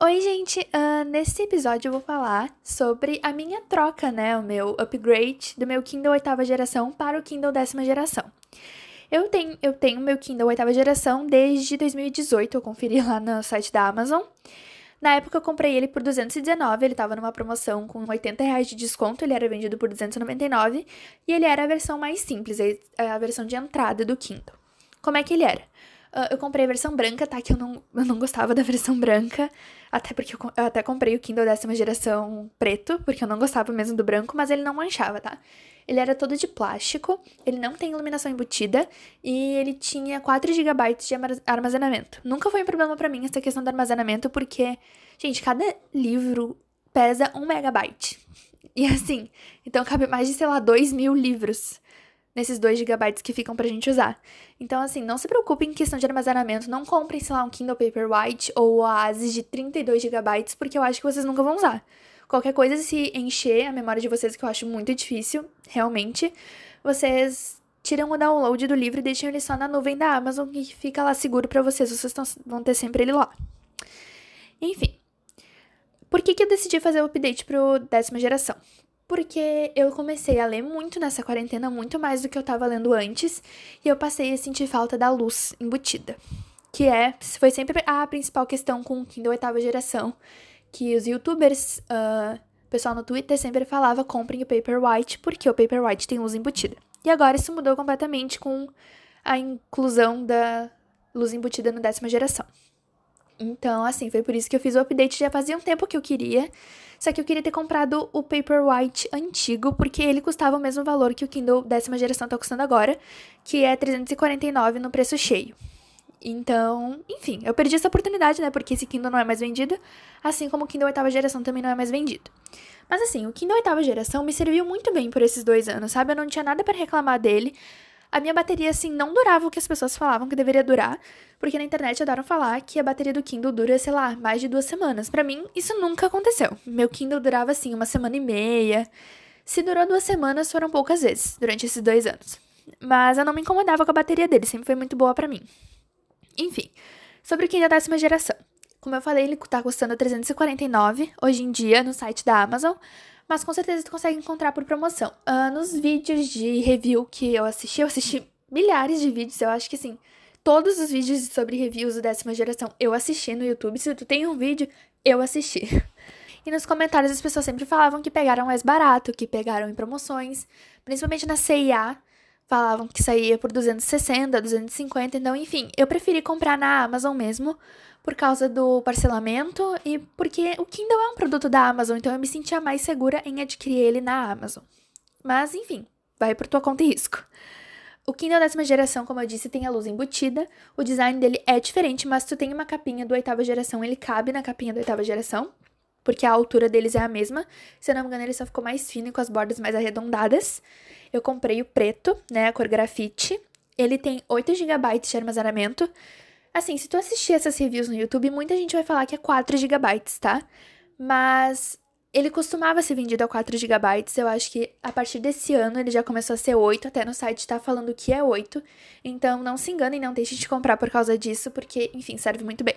Oi, gente! Uh, nesse episódio eu vou falar sobre a minha troca, né? O meu upgrade do meu Kindle oitava geração para o Kindle décima geração. Eu tenho, eu tenho meu Kindle oitava geração desde 2018, eu conferi lá no site da Amazon. Na época eu comprei ele por 219, ele estava numa promoção com 80 reais de desconto, ele era vendido por 299 e ele era a versão mais simples, a versão de entrada do Kindle. Como é que ele era? Uh, eu comprei a versão branca, tá? Que eu não, eu não gostava da versão branca. Até porque eu, eu, até comprei o Kindle décima geração preto, porque eu não gostava mesmo do branco, mas ele não manchava, tá? Ele era todo de plástico, ele não tem iluminação embutida e ele tinha 4 GB de armazenamento. Nunca foi um problema para mim essa questão do armazenamento, porque, gente, cada livro pesa 1 megabyte. E assim, então cabe mais de, sei lá, 2 mil livros nesses 2 GB que ficam pra gente usar. Então, assim, não se preocupe em questão de armazenamento, não comprem, sei lá, um Kindle Paperwhite ou o Oasis de 32 GB, porque eu acho que vocês nunca vão usar. Qualquer coisa, se encher a memória de vocês, que eu acho muito difícil, realmente, vocês tiram o download do livro e deixam ele só na nuvem da Amazon, que fica lá seguro para vocês, vocês tão, vão ter sempre ele lá. Enfim. Por que, que eu decidi fazer o update pro décima geração? Porque eu comecei a ler muito nessa quarentena, muito mais do que eu tava lendo antes, e eu passei a sentir falta da luz embutida. Que é, foi sempre a principal questão com o Kindle oitava geração, que os youtubers, uh, pessoal no Twitter sempre falava comprem o Paperwhite, porque o Paperwhite tem luz embutida. E agora isso mudou completamente com a inclusão da luz embutida no décima geração. Então, assim, foi por isso que eu fiz o update. Já fazia um tempo que eu queria. Só que eu queria ter comprado o Paperwhite antigo, porque ele custava o mesmo valor que o Kindle décima geração tá custando agora, que é 349 no preço cheio. Então, enfim, eu perdi essa oportunidade, né? Porque esse Kindle não é mais vendido, assim como o Kindle oitava geração também não é mais vendido. Mas assim, o Kindle oitava geração me serviu muito bem por esses dois anos, sabe? Eu não tinha nada para reclamar dele. A minha bateria, assim, não durava o que as pessoas falavam que deveria durar, porque na internet adoram falar que a bateria do Kindle dura, sei lá, mais de duas semanas. Para mim, isso nunca aconteceu. Meu Kindle durava, assim, uma semana e meia. Se durou duas semanas, foram poucas vezes, durante esses dois anos. Mas eu não me incomodava com a bateria dele, sempre foi muito boa para mim. Enfim, sobre o Kindle décima geração. Como eu falei, ele tá custando 349 hoje em dia no site da Amazon mas com certeza tu consegue encontrar por promoção. Uh, nos vídeos de review que eu assisti, eu assisti milhares de vídeos, eu acho que assim, todos os vídeos sobre reviews da décima geração eu assisti no YouTube. Se tu tem um vídeo, eu assisti. E nos comentários as pessoas sempre falavam que pegaram mais barato, que pegaram em promoções, principalmente na CIA, falavam que saía por 260, 250, então enfim, eu preferi comprar na Amazon mesmo, por causa do parcelamento e porque o Kindle é um produto da Amazon, então eu me sentia mais segura em adquirir ele na Amazon. Mas enfim, vai por tua conta e risco. O Kindle décima geração, como eu disse, tem a luz embutida. O design dele é diferente, mas tu tem uma capinha do oitava geração, ele cabe na capinha da oitava geração, porque a altura deles é a mesma. Se eu não me engano, ele só ficou mais fino e com as bordas mais arredondadas. Eu comprei o preto, né, a cor grafite. Ele tem 8 GB de armazenamento. Assim, se tu assistir essas reviews no YouTube, muita gente vai falar que é 4 GB, tá? Mas ele costumava ser vendido a 4 GB. Eu acho que a partir desse ano ele já começou a ser 8, até no site tá falando que é 8. Então não se enganem, não deixem de comprar por causa disso, porque, enfim, serve muito bem.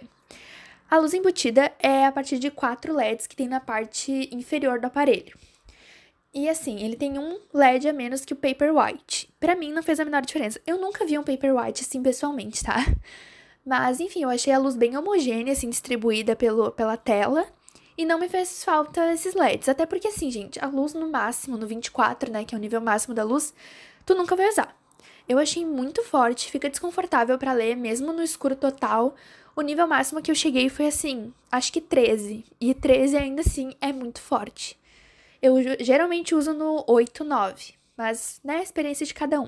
A luz embutida é a partir de 4 LEDs que tem na parte inferior do aparelho. E assim, ele tem um LED a menos que o Paperwhite. Para mim não fez a menor diferença. Eu nunca vi um Paperwhite assim pessoalmente, tá? Mas enfim, eu achei a luz bem homogênea, assim, distribuída pelo, pela tela. E não me fez falta esses LEDs. Até porque, assim, gente, a luz no máximo, no 24, né, que é o nível máximo da luz, tu nunca vai usar. Eu achei muito forte, fica desconfortável para ler, mesmo no escuro total. O nível máximo que eu cheguei foi assim, acho que 13. E 13 ainda assim é muito forte. Eu geralmente uso no 8, 9. Mas, né, a experiência de cada um.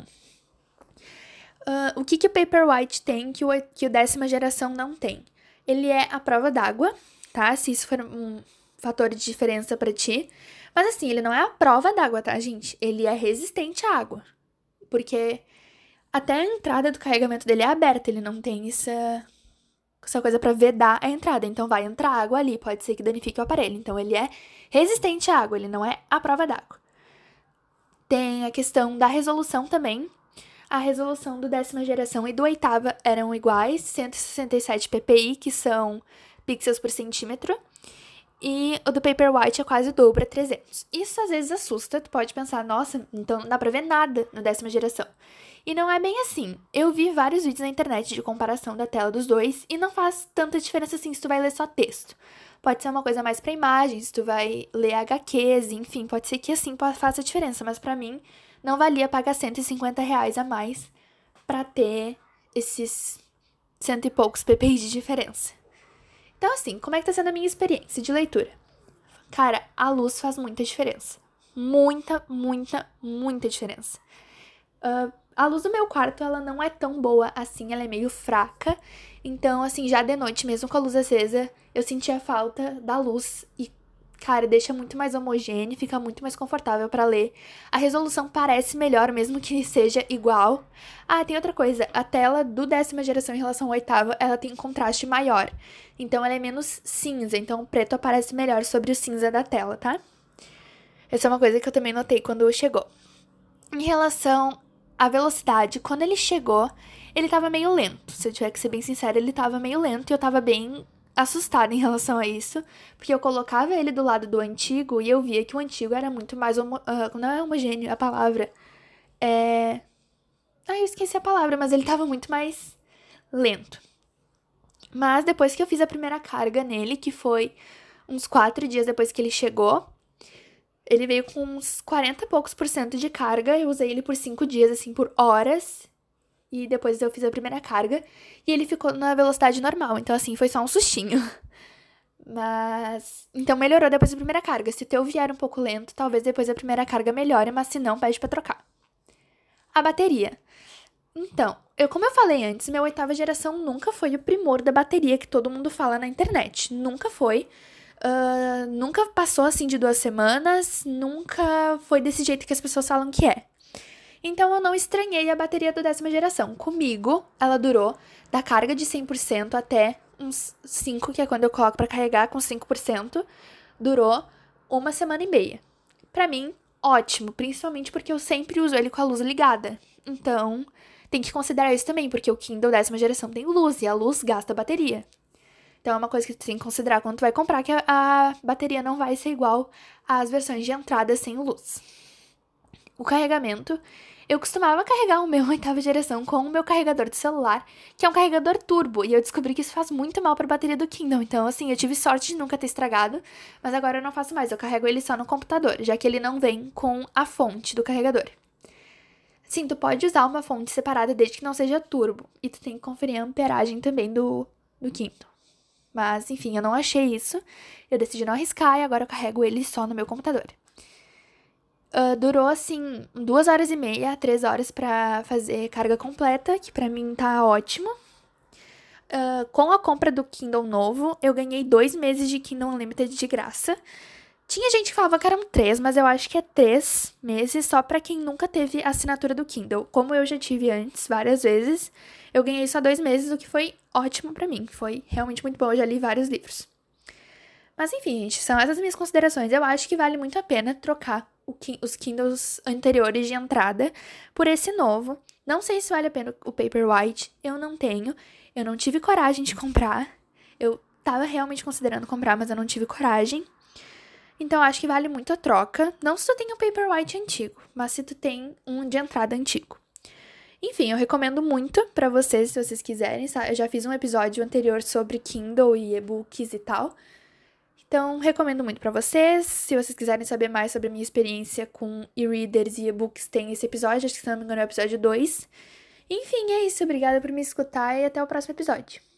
Uh, o que, que o Paperwhite tem que o, que o décima geração não tem? Ele é a prova d'água, tá? Se isso for um fator de diferença para ti. Mas assim, ele não é a prova d'água, tá, gente? Ele é resistente à água. Porque até a entrada do carregamento dele é aberta, ele não tem essa, essa coisa para vedar a entrada. Então vai entrar água ali, pode ser que danifique o aparelho. Então ele é resistente à água, ele não é a prova d'água. Tem a questão da resolução também, a resolução do décima geração e do oitava eram iguais, 167 ppi, que são pixels por centímetro. E o do Paperwhite é quase o dobro, é 300. Isso às vezes assusta, tu pode pensar, nossa, então não dá pra ver nada no décima geração. E não é bem assim. Eu vi vários vídeos na internet de comparação da tela dos dois e não faz tanta diferença assim se tu vai ler só texto. Pode ser uma coisa mais para imagens, tu vai ler HQs, enfim, pode ser que assim faça diferença, mas para mim não valia pagar 150 reais a mais para ter esses cento e poucos ppi de diferença. Então, assim, como é que tá sendo a minha experiência de leitura? Cara, a luz faz muita diferença. Muita, muita, muita diferença. Uh, a luz do meu quarto, ela não é tão boa assim, ela é meio fraca. Então, assim, já de noite, mesmo com a luz acesa, eu sentia falta da luz e, cara, deixa muito mais homogêneo, fica muito mais confortável para ler. A resolução parece melhor, mesmo que seja igual. Ah, tem outra coisa, a tela do décima geração em relação à oitava, ela tem um contraste maior. Então, ela é menos cinza, então o preto aparece melhor sobre o cinza da tela, tá? Essa é uma coisa que eu também notei quando chegou. Em relação à velocidade, quando ele chegou, ele tava meio lento. Se eu tiver que ser bem sincera, ele tava meio lento e eu tava bem assustada em relação a isso, porque eu colocava ele do lado do antigo e eu via que o antigo era muito mais homo uh, não é homogêneo a palavra. É Ah, eu esqueci a palavra, mas ele tava muito mais lento. Mas depois que eu fiz a primeira carga nele, que foi uns quatro dias depois que ele chegou, ele veio com uns 40 e poucos por cento de carga. Eu usei ele por cinco dias, assim, por horas e depois eu fiz a primeira carga e ele ficou na velocidade normal. Então, assim, foi só um sustinho. Mas. Então melhorou depois da primeira carga. Se o teu vier um pouco lento, talvez depois da primeira carga melhore, mas se não, pede pra trocar. A bateria. Então, eu, como eu falei antes, minha oitava geração nunca foi o primor da bateria que todo mundo fala na internet. Nunca foi. Uh, nunca passou assim de duas semanas. Nunca foi desse jeito que as pessoas falam que é. Então eu não estranhei a bateria da décima geração. Comigo, ela durou da carga de 100% até uns 5, que é quando eu coloco para carregar com 5%, durou uma semana e meia. Para mim, ótimo, principalmente porque eu sempre uso ele com a luz ligada. Então, tem que considerar isso também, porque o Kindle décima geração tem luz e a luz gasta bateria. Então é uma coisa que tu tem que considerar quando tu vai comprar, que a, bateria não vai ser igual às versões de entrada sem luz. O carregamento, eu costumava carregar o meu oitava geração com o meu carregador de celular, que é um carregador turbo, e eu descobri que isso faz muito mal para a bateria do Kindle. Então, assim, eu tive sorte de nunca ter estragado, mas agora eu não faço mais, eu carrego ele só no computador, já que ele não vem com a fonte do carregador. Sim, tu pode usar uma fonte separada desde que não seja turbo, e tu tem que conferir a amperagem também do, do Kindle. Mas, enfim, eu não achei isso, eu decidi não arriscar e agora eu carrego ele só no meu computador. Uh, durou assim duas horas e meia, três horas para fazer carga completa, que para mim tá ótimo. Uh, com a compra do Kindle novo, eu ganhei dois meses de Kindle Unlimited de graça. Tinha gente que falava que eram três, mas eu acho que é três meses só para quem nunca teve assinatura do Kindle. Como eu já tive antes, várias vezes, eu ganhei só dois meses, o que foi ótimo para mim. Foi realmente muito bom, eu já li vários livros. Mas enfim, gente, são essas minhas considerações. Eu acho que vale muito a pena trocar os Kindles anteriores de entrada por esse novo. Não sei se vale a pena o Paperwhite, eu não tenho. Eu não tive coragem de comprar. Eu tava realmente considerando comprar, mas eu não tive coragem. Então acho que vale muito a troca. Não se tu tem um Paperwhite antigo, mas se tu tem um de entrada antigo. Enfim, eu recomendo muito para vocês, se vocês quiserem. Eu já fiz um episódio anterior sobre Kindle e e-books e tal. Então, recomendo muito para vocês. Se vocês quiserem saber mais sobre a minha experiência com e-readers e e-books, tem esse episódio, acho que se não me engano é o episódio 2. Enfim, é isso. Obrigada por me escutar e até o próximo episódio.